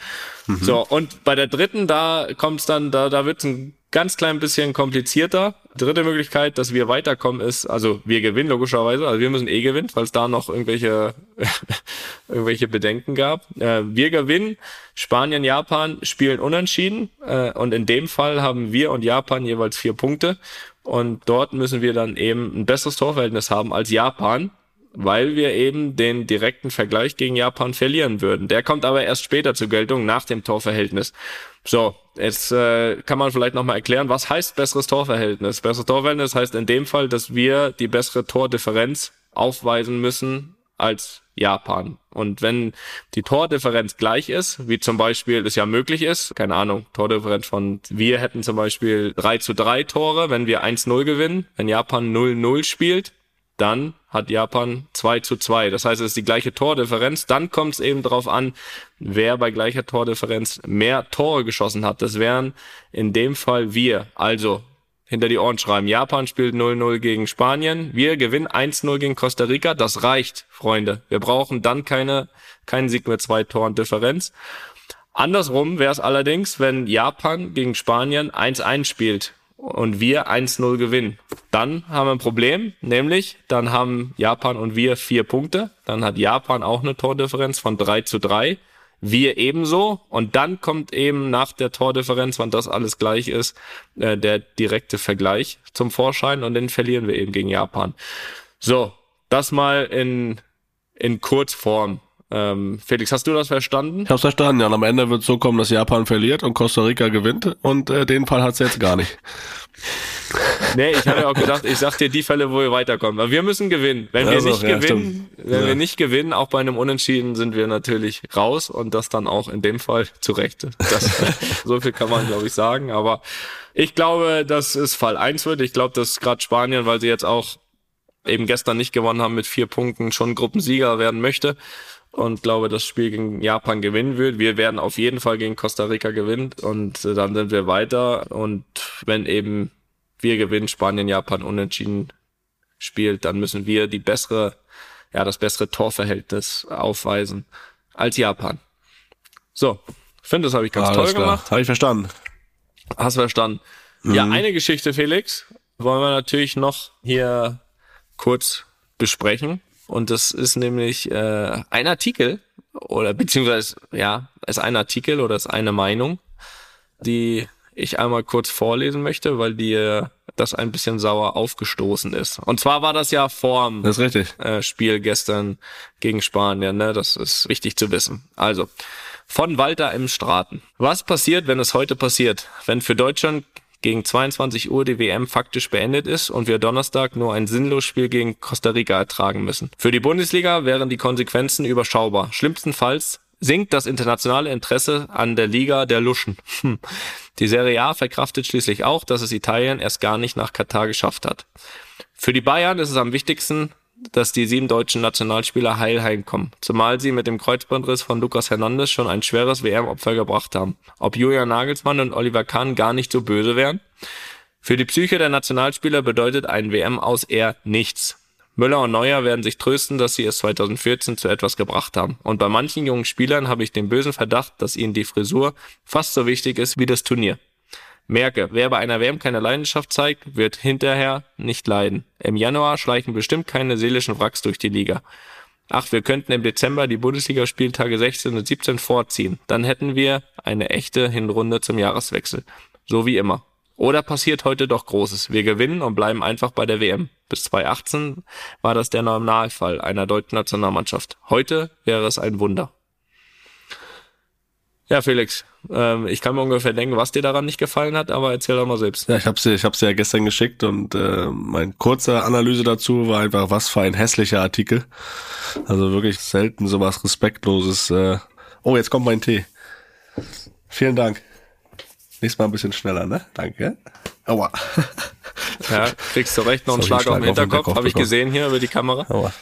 Mhm. So, und bei der dritten, da kommt's dann, da, da wird's ein ganz klein bisschen komplizierter. Dritte Möglichkeit, dass wir weiterkommen, ist, also wir gewinnen logischerweise, also wir müssen eh gewinnen, falls da noch irgendwelche irgendwelche Bedenken gab. Äh, wir gewinnen, Spanien, Japan spielen unentschieden äh, und in dem Fall haben wir und Japan jeweils vier Punkte und dort müssen wir dann eben ein besseres Torverhältnis haben als Japan weil wir eben den direkten Vergleich gegen Japan verlieren würden. Der kommt aber erst später zur Geltung, nach dem Torverhältnis. So, jetzt äh, kann man vielleicht nochmal erklären, was heißt besseres Torverhältnis? Besseres Torverhältnis heißt in dem Fall, dass wir die bessere Tordifferenz aufweisen müssen als Japan. Und wenn die Tordifferenz gleich ist, wie zum Beispiel es ja möglich ist, keine Ahnung, Tordifferenz von, wir hätten zum Beispiel 3 zu 3 Tore, wenn wir 1-0 gewinnen, wenn Japan 0-0 spielt, dann hat Japan 2 zu 2. Das heißt, es ist die gleiche Tordifferenz. Dann kommt es eben darauf an, wer bei gleicher Tordifferenz mehr Tore geschossen hat. Das wären in dem Fall wir. Also hinter die Ohren schreiben. Japan spielt 0-0 gegen Spanien. Wir gewinnen 1-0 gegen Costa Rica. Das reicht, Freunde. Wir brauchen dann keine, keinen Sieg mit zwei Toren Differenz. Andersrum wäre es allerdings, wenn Japan gegen Spanien 1-1 spielt und wir 1-0 gewinnen. Dann haben wir ein Problem, nämlich dann haben Japan und wir vier Punkte. Dann hat Japan auch eine Tordifferenz von 3 zu 3. Wir ebenso. Und dann kommt eben nach der Tordifferenz, wann das alles gleich ist, äh, der direkte Vergleich zum Vorschein und den verlieren wir eben gegen Japan. So, das mal in, in Kurzform. Ähm, Felix, hast du das verstanden? Ich hab's verstanden, ja. Und am Ende wird es so kommen, dass Japan verliert und Costa Rica gewinnt. Und äh, den Fall hat's jetzt gar nicht. nee, ich habe ja auch gedacht, ich sag dir die Fälle, wo wir weiterkommen. Aber wir müssen gewinnen. Wenn wir also, nicht ja, gewinnen, stimmt. wenn ja. wir nicht gewinnen, auch bei einem Unentschieden sind wir natürlich raus und das dann auch in dem Fall zu Recht. Das, so viel kann man, glaube ich, sagen. Aber ich glaube, dass es Fall eins wird. Ich glaube, dass gerade Spanien, weil sie jetzt auch eben gestern nicht gewonnen haben mit vier Punkten, schon Gruppensieger werden möchte und glaube, das Spiel gegen Japan gewinnen wird. Wir werden auf jeden Fall gegen Costa Rica gewinnen und äh, dann sind wir weiter. Und wenn eben wir gewinnen, Spanien, Japan unentschieden spielt, dann müssen wir die bessere, ja, das bessere Torverhältnis aufweisen als Japan. So, finde, das habe ich ganz Alles toll klar. gemacht. Habe ich verstanden. Hast verstanden. Mhm. Ja, eine Geschichte, Felix, wollen wir natürlich noch hier kurz besprechen. Und das ist nämlich äh, ein Artikel oder beziehungsweise ja, ist ein Artikel oder ist eine Meinung, die ich einmal kurz vorlesen möchte, weil dir das ein bisschen sauer aufgestoßen ist. Und zwar war das ja vorm das äh, Spiel gestern gegen Spanien, ne? Das ist wichtig zu wissen. Also, von Walter im Straten. Was passiert, wenn es heute passiert? Wenn für Deutschland gegen 22 Uhr die WM faktisch beendet ist und wir Donnerstag nur ein sinnlos Spiel gegen Costa Rica ertragen müssen. Für die Bundesliga wären die Konsequenzen überschaubar. Schlimmstenfalls sinkt das internationale Interesse an der Liga der Luschen. Hm. Die Serie A verkraftet schließlich auch, dass es Italien erst gar nicht nach Katar geschafft hat. Für die Bayern ist es am wichtigsten, dass die sieben deutschen Nationalspieler heil heimkommen, zumal sie mit dem Kreuzbandriss von Lucas Hernandez schon ein schweres WM-Opfer gebracht haben. Ob Julian Nagelsmann und Oliver Kahn gar nicht so böse wären? Für die Psyche der Nationalspieler bedeutet ein WM aus eher nichts. Müller und Neuer werden sich trösten, dass sie es 2014 zu etwas gebracht haben. Und bei manchen jungen Spielern habe ich den bösen Verdacht, dass ihnen die Frisur fast so wichtig ist wie das Turnier. Merke, wer bei einer WM keine Leidenschaft zeigt, wird hinterher nicht leiden. Im Januar schleichen bestimmt keine seelischen Wracks durch die Liga. Ach, wir könnten im Dezember die Bundesligaspieltage 16 und 17 vorziehen. Dann hätten wir eine echte Hinrunde zum Jahreswechsel. So wie immer. Oder passiert heute doch Großes. Wir gewinnen und bleiben einfach bei der WM. Bis 2018 war das der Normalfall einer deutschen Nationalmannschaft. Heute wäre es ein Wunder. Ja, Felix, ähm, ich kann mir ungefähr denken, was dir daran nicht gefallen hat, aber erzähl doch mal selbst. Ja, ich habe sie, ich habe sie ja gestern geschickt und äh, mein kurzer Analyse dazu war einfach, was für ein hässlicher Artikel. Also wirklich selten sowas respektloses. Äh oh, jetzt kommt mein Tee. Vielen Dank. Nächstes Mal ein bisschen schneller, ne? Danke. Aua. Ja, kriegst du recht noch einen Schlag, Schlag auf den Hinterkopf, habe ich gesehen hier über die Kamera. Aua.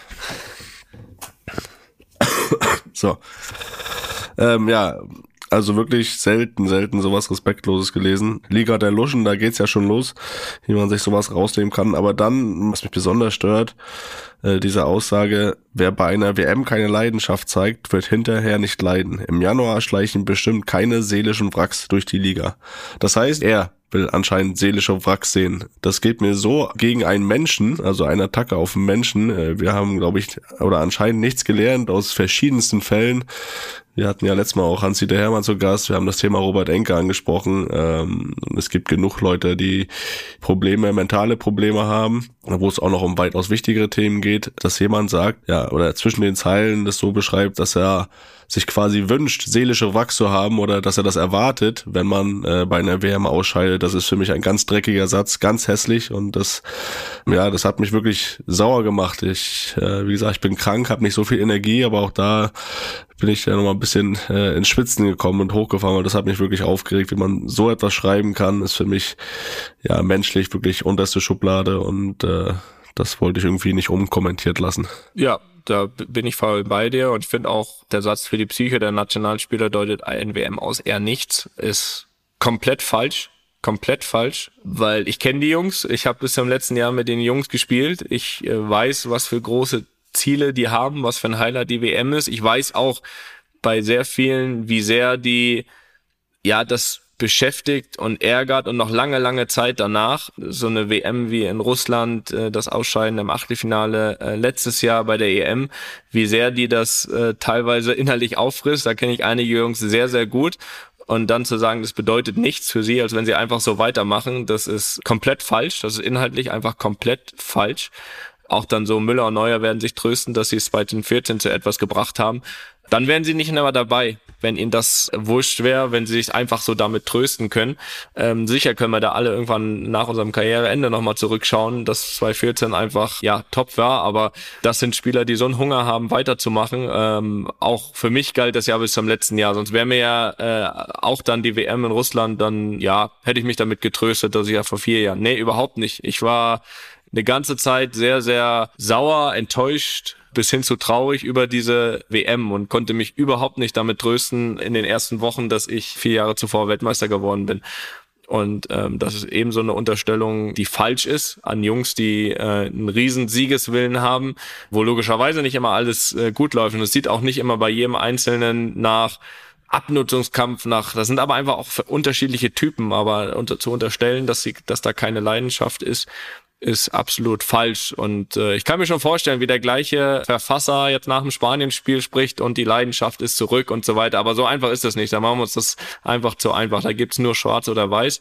So. Ähm, ja, also wirklich selten, selten sowas Respektloses gelesen. Liga der Luschen, da geht's ja schon los, wie man sich sowas rausnehmen kann. Aber dann, was mich besonders stört, äh, diese Aussage, wer bei einer WM keine Leidenschaft zeigt, wird hinterher nicht leiden. Im Januar schleichen bestimmt keine seelischen Wracks durch die Liga. Das heißt, er will anscheinend seelische Wracks sehen. Das geht mir so gegen einen Menschen, also eine Attacke auf einen Menschen. Äh, wir haben, glaube ich, oder anscheinend nichts gelernt aus verschiedensten Fällen. Wir hatten ja letztes Mal auch Hans-Dieter Hermann zu Gast. Wir haben das Thema Robert Enke angesprochen. Ähm, es gibt genug Leute, die Probleme, mentale Probleme haben, wo es auch noch um weitaus wichtigere Themen geht, dass jemand sagt, ja, oder zwischen den Zeilen das so beschreibt, dass er sich quasi wünscht, seelische Wachs zu haben oder dass er das erwartet, wenn man äh, bei einer WM ausscheidet. Das ist für mich ein ganz dreckiger Satz, ganz hässlich und das, ja, das hat mich wirklich sauer gemacht. Ich, äh, wie gesagt, ich bin krank, habe nicht so viel Energie, aber auch da bin ich ja nochmal ein bisschen äh, ins Schwitzen gekommen und hochgefahren, weil das hat mich wirklich aufgeregt, wie man so etwas schreiben kann, ist für mich ja menschlich wirklich unterste Schublade und äh, das wollte ich irgendwie nicht umkommentiert lassen. Ja, da bin ich voll bei dir und ich finde auch, der Satz für die Psyche der Nationalspieler deutet ein WM aus eher nichts, ist komplett falsch. Komplett falsch, weil ich kenne die Jungs. Ich habe bis zum letzten Jahr mit den Jungs gespielt. Ich äh, weiß, was für große Ziele die haben, was für ein Highlight die WM ist. Ich weiß auch bei sehr vielen, wie sehr die ja das beschäftigt und ärgert und noch lange, lange Zeit danach. So eine WM wie in Russland, äh, das Ausscheiden im Achtelfinale äh, letztes Jahr bei der EM, wie sehr die das äh, teilweise innerlich auffrisst. Da kenne ich einige Jungs sehr, sehr gut. Und dann zu sagen, das bedeutet nichts für sie, als wenn sie einfach so weitermachen, das ist komplett falsch. Das ist inhaltlich einfach komplett falsch. Auch dann so Müller und Neuer werden sich trösten, dass sie es 2014 zu etwas gebracht haben dann wären sie nicht mehr dabei, wenn ihnen das wurscht wäre, wenn sie sich einfach so damit trösten können. Ähm, sicher können wir da alle irgendwann nach unserem Karriereende nochmal zurückschauen, dass 2014 einfach ja top war, aber das sind Spieler, die so einen Hunger haben, weiterzumachen. Ähm, auch für mich galt das ja bis zum letzten Jahr, sonst wäre mir ja äh, auch dann die WM in Russland, dann ja, hätte ich mich damit getröstet, dass ich ja vor vier Jahren. Nee, überhaupt nicht. Ich war eine ganze Zeit sehr, sehr sauer, enttäuscht, bis hin zu traurig über diese WM und konnte mich überhaupt nicht damit trösten in den ersten Wochen, dass ich vier Jahre zuvor Weltmeister geworden bin. Und ähm, das ist eben so eine Unterstellung, die falsch ist an Jungs, die äh, einen riesen Siegeswillen haben, wo logischerweise nicht immer alles äh, gut läuft. Und es sieht auch nicht immer bei jedem Einzelnen nach Abnutzungskampf nach. Das sind aber einfach auch unterschiedliche Typen. Aber unter, zu unterstellen, dass sie, dass da keine Leidenschaft ist, ist absolut falsch. Und äh, ich kann mir schon vorstellen, wie der gleiche Verfasser jetzt nach dem Spanien-Spiel spricht und die Leidenschaft ist zurück und so weiter. Aber so einfach ist das nicht. Da machen wir uns das einfach zu einfach. Da gibt's nur schwarz oder weiß.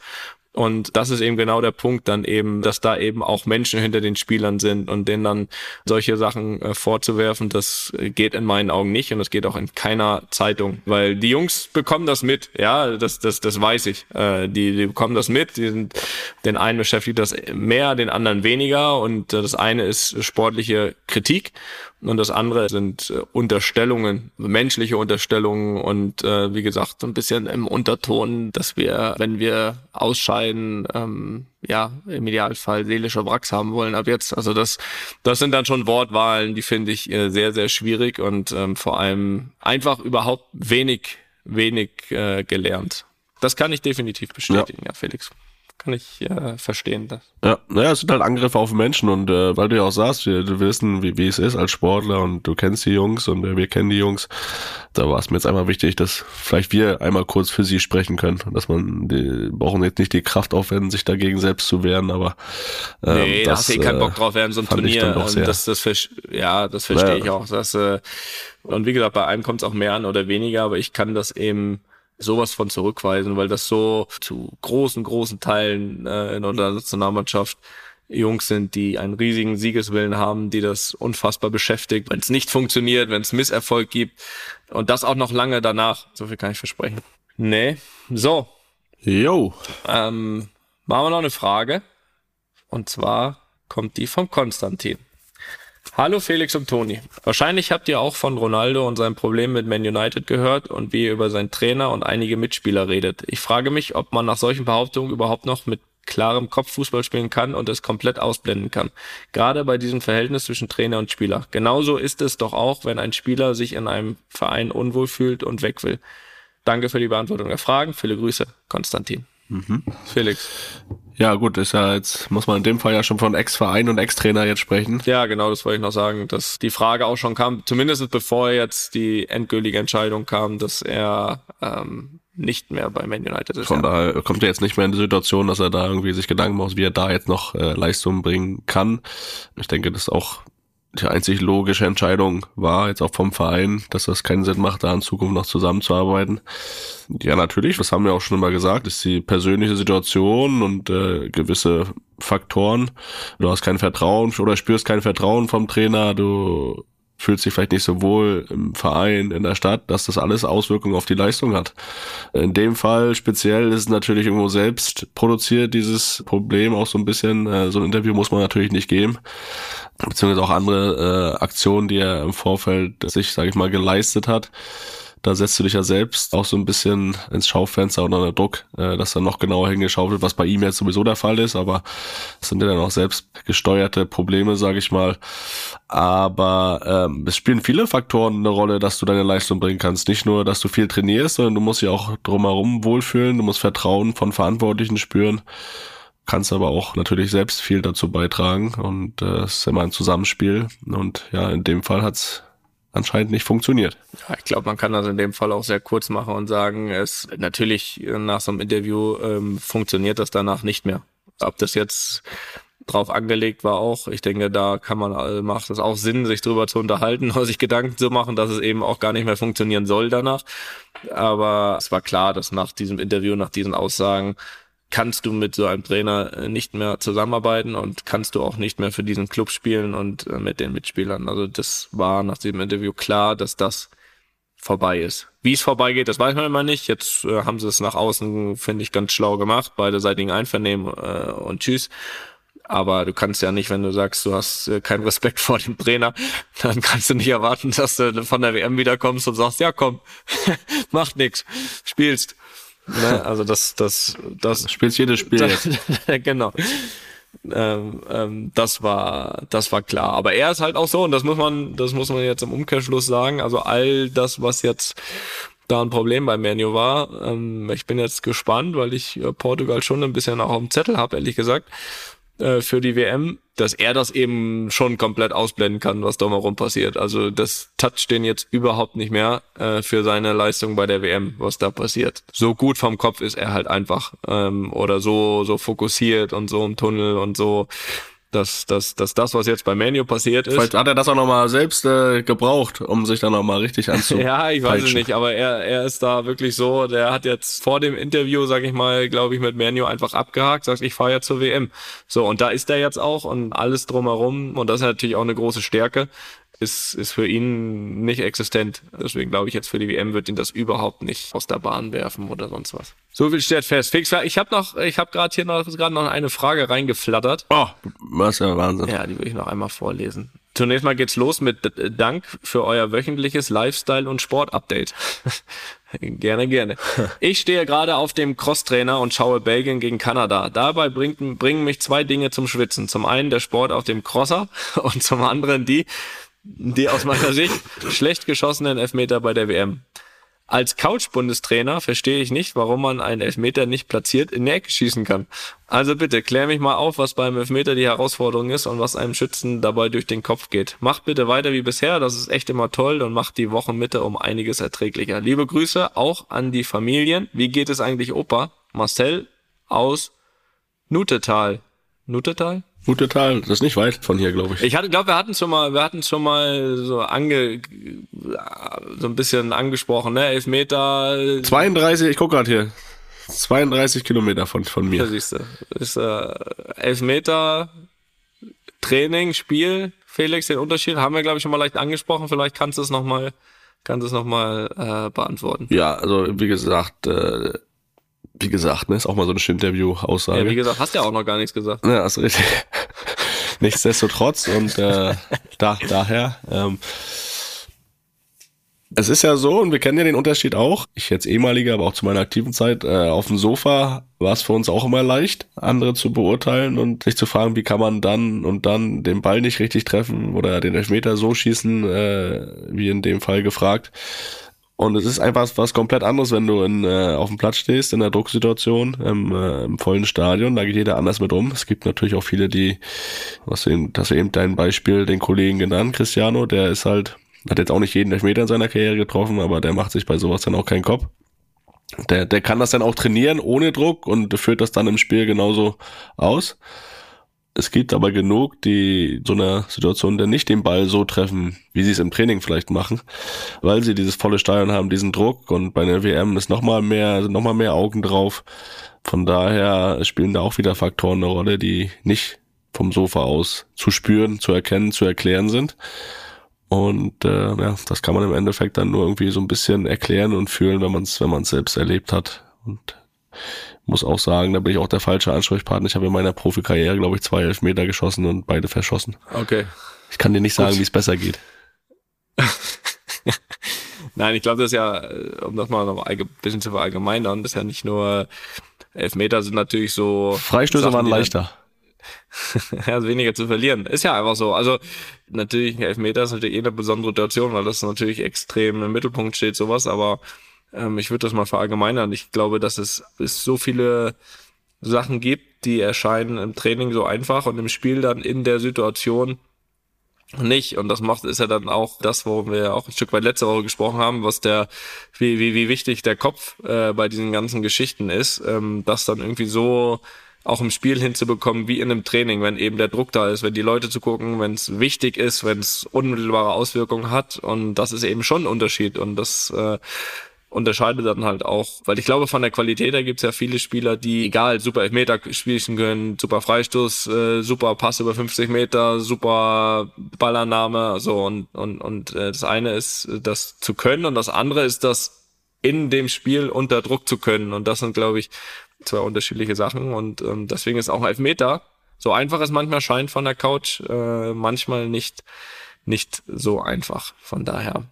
Und das ist eben genau der Punkt dann eben, dass da eben auch Menschen hinter den Spielern sind und denen dann solche Sachen äh, vorzuwerfen, das geht in meinen Augen nicht und das geht auch in keiner Zeitung, weil die Jungs bekommen das mit, ja, das, das, das weiß ich. Äh, die, die bekommen das mit, die sind, den einen beschäftigt das mehr, den anderen weniger und äh, das eine ist sportliche Kritik und das andere sind äh, Unterstellungen, menschliche Unterstellungen und äh, wie gesagt, so ein bisschen im Unterton, dass wir, wenn wir ausscheiden, ähm, ja, im Idealfall seelischer Wracks haben wollen ab jetzt. Also das, das sind dann schon Wortwahlen, die finde ich äh, sehr, sehr schwierig und ähm, vor allem einfach überhaupt wenig, wenig äh, gelernt. Das kann ich definitiv bestätigen, ja, ja Felix. Kann ich äh, verstehen. Das. Ja, naja, es sind halt Angriffe auf Menschen und äh, weil du ja auch sagst, wir, wir wissen, wie, wie es ist als Sportler und du kennst die Jungs und äh, wir kennen die Jungs, da war es mir jetzt einmal wichtig, dass vielleicht wir einmal kurz für sie sprechen können. Dass man, die brauchen jetzt nicht die Kraft aufwenden, sich dagegen selbst zu wehren, aber ähm, nee, das, da hast du eh keinen Bock drauf während so ein Turnier. Und das, das, ja, das verstehe ja. ich auch. Das, äh, und wie gesagt, bei einem kommt es auch mehr an oder weniger, aber ich kann das eben sowas von zurückweisen, weil das so zu großen, großen Teilen äh, in unserer Nationalmannschaft Jungs sind, die einen riesigen Siegeswillen haben, die das unfassbar beschäftigt, wenn es nicht funktioniert, wenn es Misserfolg gibt und das auch noch lange danach. So viel kann ich versprechen. Nee. So. Jo. Ähm, machen wir noch eine Frage. Und zwar kommt die von Konstantin. Hallo Felix und Toni. Wahrscheinlich habt ihr auch von Ronaldo und seinem Problem mit Man United gehört und wie ihr über seinen Trainer und einige Mitspieler redet. Ich frage mich, ob man nach solchen Behauptungen überhaupt noch mit klarem Kopf Fußball spielen kann und es komplett ausblenden kann. Gerade bei diesem Verhältnis zwischen Trainer und Spieler. Genauso ist es doch auch, wenn ein Spieler sich in einem Verein unwohl fühlt und weg will. Danke für die Beantwortung der Fragen. Viele Grüße, Konstantin. Mhm. Felix. Ja, gut, ist ja jetzt, muss man in dem Fall ja schon von Ex-Verein und Ex-Trainer jetzt sprechen. Ja, genau, das wollte ich noch sagen, dass die Frage auch schon kam, zumindest bevor jetzt die endgültige Entscheidung kam, dass er ähm, nicht mehr bei Man United ist. Von ja. daher kommt er jetzt nicht mehr in die Situation, dass er da irgendwie sich Gedanken macht, wie er da jetzt noch äh, Leistung bringen kann. Ich denke, das ist auch die einzig logische Entscheidung war, jetzt auch vom Verein, dass das keinen Sinn macht, da in Zukunft noch zusammenzuarbeiten. Ja, natürlich, das haben wir auch schon immer gesagt, ist die persönliche Situation und äh, gewisse Faktoren. Du hast kein Vertrauen oder spürst kein Vertrauen vom Trainer, du fühlt sich vielleicht nicht so wohl im Verein, in der Stadt, dass das alles Auswirkungen auf die Leistung hat. In dem Fall speziell ist es natürlich irgendwo selbst produziert, dieses Problem auch so ein bisschen. Äh, so ein Interview muss man natürlich nicht geben. Beziehungsweise auch andere äh, Aktionen, die er im Vorfeld sich, sage ich mal, geleistet hat da setzt du dich ja selbst auch so ein bisschen ins Schaufenster oder unter Druck, äh, dass dann noch genauer hingeschaut wird, was bei ihm jetzt sowieso der Fall ist, aber es sind ja dann auch selbst gesteuerte Probleme, sage ich mal. Aber ähm, es spielen viele Faktoren eine Rolle, dass du deine Leistung bringen kannst. Nicht nur, dass du viel trainierst, sondern du musst dich auch drumherum wohlfühlen, du musst Vertrauen von Verantwortlichen spüren kannst aber auch natürlich selbst viel dazu beitragen und äh, es ist immer ein Zusammenspiel und ja, in dem Fall hat's anscheinend nicht funktioniert. Ja, ich glaube, man kann das in dem Fall auch sehr kurz machen und sagen, es natürlich nach so einem Interview ähm, funktioniert das danach nicht mehr. Ob das jetzt drauf angelegt war auch. Ich denke, da kann man, äh, macht es auch Sinn, sich drüber zu unterhalten oder sich Gedanken zu machen, dass es eben auch gar nicht mehr funktionieren soll danach. Aber es war klar, dass nach diesem Interview, nach diesen Aussagen kannst du mit so einem Trainer äh, nicht mehr zusammenarbeiten und kannst du auch nicht mehr für diesen Club spielen und äh, mit den Mitspielern. Also das war nach diesem Interview klar, dass das vorbei ist. Wie es vorbeigeht, das weiß man immer nicht. Jetzt äh, haben sie es nach außen, finde ich, ganz schlau gemacht, beide seitigen Einvernehmen äh, und tschüss. Aber du kannst ja nicht, wenn du sagst, du hast äh, keinen Respekt vor dem Trainer, dann kannst du nicht erwarten, dass du von der WM wiederkommst und sagst, ja komm, macht nix, spielst. Ne? Also das, das, das. Spielst jedes Spiel jetzt. genau. Ähm, ähm, das war, das war klar. Aber er ist halt auch so, und das muss man, das muss man jetzt im Umkehrschluss sagen. Also all das, was jetzt da ein Problem bei Menu war, ähm, ich bin jetzt gespannt, weil ich äh, Portugal schon ein bisschen auch auf dem Zettel habe, ehrlich gesagt. Äh, für die WM, dass er das eben schon komplett ausblenden kann, was da mal rum passiert. Also das toucht den jetzt überhaupt nicht mehr äh, für seine Leistung bei der WM, was da passiert. So gut vom Kopf ist er halt einfach ähm, oder so so fokussiert und so im Tunnel und so dass, dass, dass das, was jetzt bei Menu passiert ist. Vielleicht hat er das auch nochmal selbst äh, gebraucht, um sich dann nochmal richtig anzu. ja, ich weiß es nicht, aber er, er ist da wirklich so, der hat jetzt vor dem Interview, sag ich mal, glaube ich, mit Menu einfach abgehakt, sagt, ich fahre ja zur WM. So, und da ist er jetzt auch und alles drumherum und das ist natürlich auch eine große Stärke ist, ist für ihn nicht existent. Deswegen glaube ich jetzt für die WM wird ihn das überhaupt nicht aus der Bahn werfen oder sonst was. So viel steht fest. Fix, ich habe noch, ich habe gerade hier noch gerade noch eine Frage reingeflattert. Oh, was ja Wahnsinn. Ja, die will ich noch einmal vorlesen. Zunächst mal geht's los mit Dank für euer wöchentliches Lifestyle- und Sport-Update. gerne, gerne. Ich stehe gerade auf dem Crosstrainer und schaue Belgien gegen Kanada. Dabei bringt, bringen mich zwei Dinge zum Schwitzen. Zum einen der Sport auf dem Crosser und zum anderen die, die aus meiner Sicht schlecht geschossenen Elfmeter bei der WM. Als Couch-Bundestrainer verstehe ich nicht, warum man einen Elfmeter nicht platziert in die Ecke schießen kann. Also bitte, klär mich mal auf, was beim Elfmeter die Herausforderung ist und was einem Schützen dabei durch den Kopf geht. Macht bitte weiter wie bisher, das ist echt immer toll und macht die Wochenmitte um einiges erträglicher. Liebe Grüße auch an die Familien. Wie geht es eigentlich Opa? Marcel aus Nutetal. Nutetal? Tal, das ist nicht weit von hier, glaube ich. Ich hatte, glaube, wir hatten schon mal, wir hatten schon mal so ange, so ein bisschen angesprochen, ne? Elfmeter. 32, ich gucke gerade hier. 32 Kilometer von, von mir. Da siehst du. Ist äh, Elfmeter Training, Spiel. Felix, den Unterschied haben wir, glaube ich, schon mal leicht angesprochen. Vielleicht kannst du es nochmal, kannst du es nochmal äh, beantworten. Ja, also wie gesagt, äh, wie gesagt, ne, ist auch mal so eine Interview-Aussage. Ja, wie gesagt, hast ja auch noch gar nichts gesagt. Ja, ist richtig. Nichtsdestotrotz und äh, da, daher, ähm, es ist ja so, und wir kennen ja den Unterschied auch, ich jetzt ehemaliger, aber auch zu meiner aktiven Zeit, äh, auf dem Sofa war es für uns auch immer leicht, andere zu beurteilen und sich zu fragen, wie kann man dann und dann den Ball nicht richtig treffen oder den Elfmeter so schießen, äh, wie in dem Fall gefragt. Und es ist einfach was komplett anderes, wenn du in, äh, auf dem Platz stehst, in der Drucksituation, im, äh, im vollen Stadion. Da geht jeder anders mit um. Es gibt natürlich auch viele, die, was du, das eben dein Beispiel, den Kollegen genannt, Cristiano, der ist halt, hat jetzt auch nicht jeden Elfmeter in seiner Karriere getroffen, aber der macht sich bei sowas dann auch keinen Kopf. Der, der kann das dann auch trainieren ohne Druck und führt das dann im Spiel genauso aus. Es gibt aber genug, die so einer Situation dann nicht den Ball so treffen, wie sie es im Training vielleicht machen, weil sie dieses volle Stadion haben, diesen Druck und bei einer WM ist nochmal mehr, sind nochmal mehr Augen drauf. Von daher spielen da auch wieder Faktoren eine Rolle, die nicht vom Sofa aus zu spüren, zu erkennen, zu erklären sind. Und äh, ja, das kann man im Endeffekt dann nur irgendwie so ein bisschen erklären und fühlen, wenn man es wenn man es selbst erlebt hat. Und muss auch sagen, da bin ich auch der falsche Ansprechpartner. Ich habe in meiner Profikarriere, glaube ich, zwei Elfmeter geschossen und beide verschossen. Okay. Ich kann dir nicht sagen, wie es besser geht. Nein, ich glaube, das ist ja, um das mal noch ein bisschen zu verallgemeinern, das ist ja nicht nur Elfmeter sind natürlich so. Freistöße Sachen, waren leichter. ja, weniger zu verlieren. Ist ja einfach so. Also natürlich, ein Elfmeter ist natürlich eh eine besondere Situation, weil das natürlich extrem im Mittelpunkt steht, sowas, aber ähm, ich würde das mal verallgemeinern. Ich glaube, dass es, es so viele Sachen gibt, die erscheinen im Training so einfach und im Spiel dann in der Situation nicht. Und das macht, ist ja dann auch das, worüber wir ja auch ein Stück weit letzte Woche gesprochen haben, was der, wie, wie, wie wichtig der Kopf äh, bei diesen ganzen Geschichten ist, ähm, das dann irgendwie so auch im Spiel hinzubekommen, wie in einem Training, wenn eben der Druck da ist, wenn die Leute zu gucken, wenn es wichtig ist, wenn es unmittelbare Auswirkungen hat. Und das ist eben schon ein Unterschied. Und das äh, unterscheidet dann halt auch, weil ich glaube, von der Qualität her gibt es ja viele Spieler, die egal, super Elfmeter spielen können, super Freistoß, äh, super Pass über 50 Meter, super Ballannahme, so und und und äh, das eine ist, das zu können und das andere ist, das in dem Spiel unter Druck zu können und das sind, glaube ich, zwei unterschiedliche Sachen und ähm, deswegen ist auch Elfmeter so einfach es manchmal scheint von der Couch, äh, manchmal nicht nicht so einfach. Von daher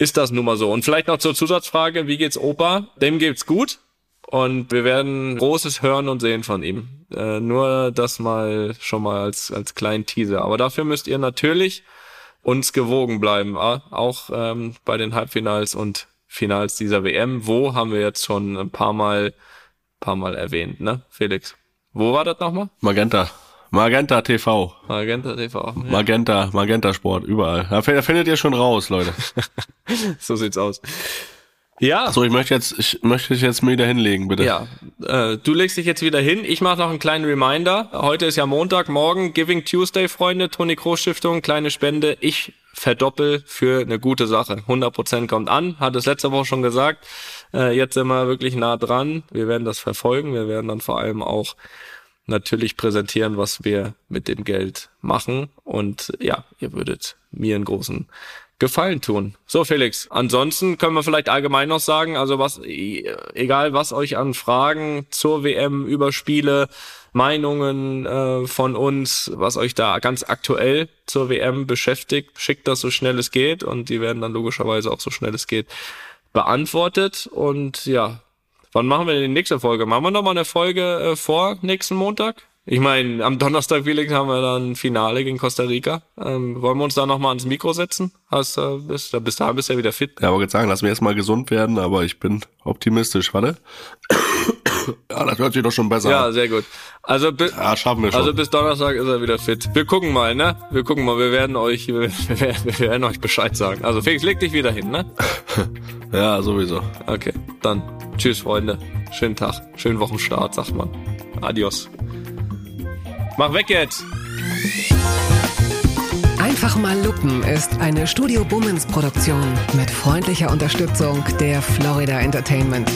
ist das nun mal so. Und vielleicht noch zur Zusatzfrage, wie geht's Opa? Dem geht's gut. Und wir werden Großes hören und sehen von ihm. Äh, nur das mal schon mal als, als kleinen Teaser. Aber dafür müsst ihr natürlich uns gewogen bleiben. Auch ähm, bei den Halbfinals und Finals dieser WM. Wo haben wir jetzt schon ein paar Mal, paar Mal erwähnt, ne, Felix? Wo war das nochmal? Magenta. Magenta TV. Magenta TV. Ja. Magenta, Magenta Sport, überall. Da findet ihr schon raus, Leute. so sieht's aus. Ja. So, ich möchte jetzt, ich möchte dich jetzt wieder hinlegen, bitte. Ja. Äh, du legst dich jetzt wieder hin. Ich mache noch einen kleinen Reminder. Heute ist ja Montag, morgen Giving Tuesday, Freunde. Toni Kroos Stiftung, kleine Spende. Ich verdoppel für eine gute Sache. 100% kommt an. Hat es letzte Woche schon gesagt. Äh, jetzt sind wir wirklich nah dran. Wir werden das verfolgen. Wir werden dann vor allem auch natürlich präsentieren, was wir mit dem Geld machen. Und ja, ihr würdet mir einen großen Gefallen tun. So, Felix. Ansonsten können wir vielleicht allgemein noch sagen, also was, egal was euch an Fragen zur WM über Spiele, Meinungen äh, von uns, was euch da ganz aktuell zur WM beschäftigt, schickt das so schnell es geht und die werden dann logischerweise auch so schnell es geht beantwortet. Und ja, Wann machen wir denn die nächste Folge? Machen wir nochmal eine Folge äh, vor nächsten Montag? Ich meine, am Donnerstag, Felix, haben wir dann ein Finale gegen Costa Rica. Ähm, wollen wir uns da nochmal ans Mikro setzen? Hast, äh, bis, bis dahin bist du ja wieder fit. Ja, aber jetzt sagen, lass mir erstmal gesund werden, aber ich bin optimistisch, warte. ja, das hört sich doch schon besser Ja, an. sehr gut. Also, bi- Ja, schaffen wir schon. also bis Donnerstag ist er wieder fit. Wir gucken mal, ne? Wir gucken mal, wir werden euch, wir, wir, werden- wir werden euch Bescheid sagen. Also Felix, leg dich wieder hin, ne? ja, sowieso. Okay, dann tschüss, Freunde. Schönen Tag, schönen Wochenstart, sagt man. Adios. Mach weg jetzt! Einfach mal lupen ist eine Studio Bummens Produktion mit freundlicher Unterstützung der Florida Entertainment.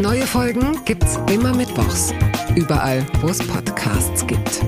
Neue Folgen gibt's immer mittwochs. Überall, wo es Podcasts gibt.